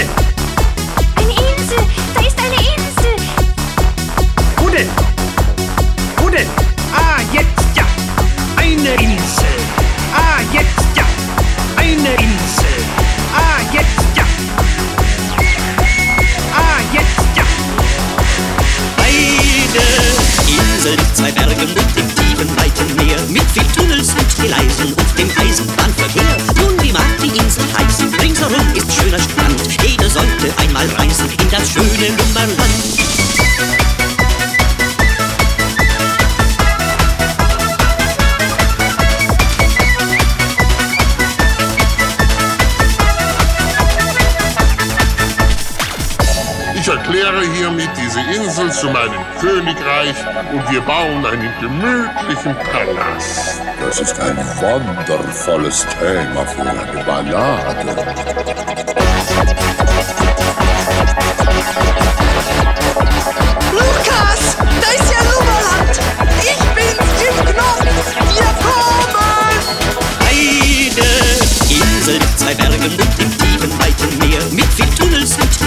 Denn? Eine Insel! Da ist eine Insel! Wo denn? Wo denn? Ah, jetzt ja. Eine Insel. Ah, jetzt ja. Eine Insel. Ah, jetzt ja. Ah, jetzt ja. Eine Insel mit zwei Bergen und dem tiefen, weiten Meer, mit viel Tunnels und Gleisen und dem Eisenbahnverkehr. Das schöne Lummerland. Ich erkläre hiermit diese Insel zu meinem Königreich und wir bauen einen gemütlichen Palast. Das ist ein wundervolles Thema für eine Ballade.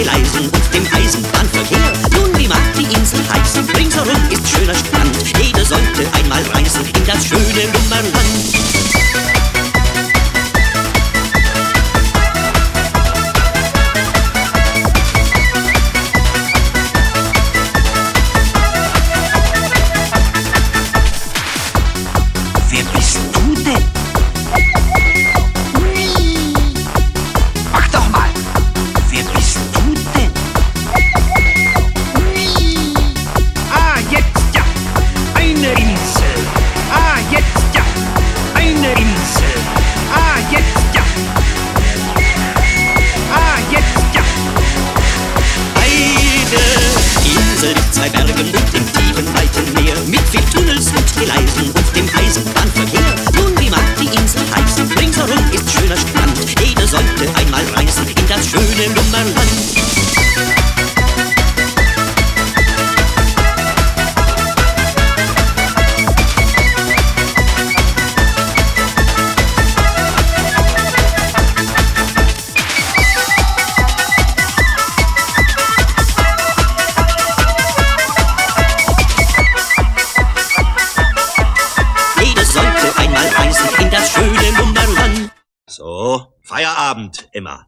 Gleisen und dem Eisenbahnverkehr. Nun, wie mag die Insel heißen? Ringsherum ist schöner Strand. Jeder sollte einmal reisen in das schöne So, Feierabend, Emma.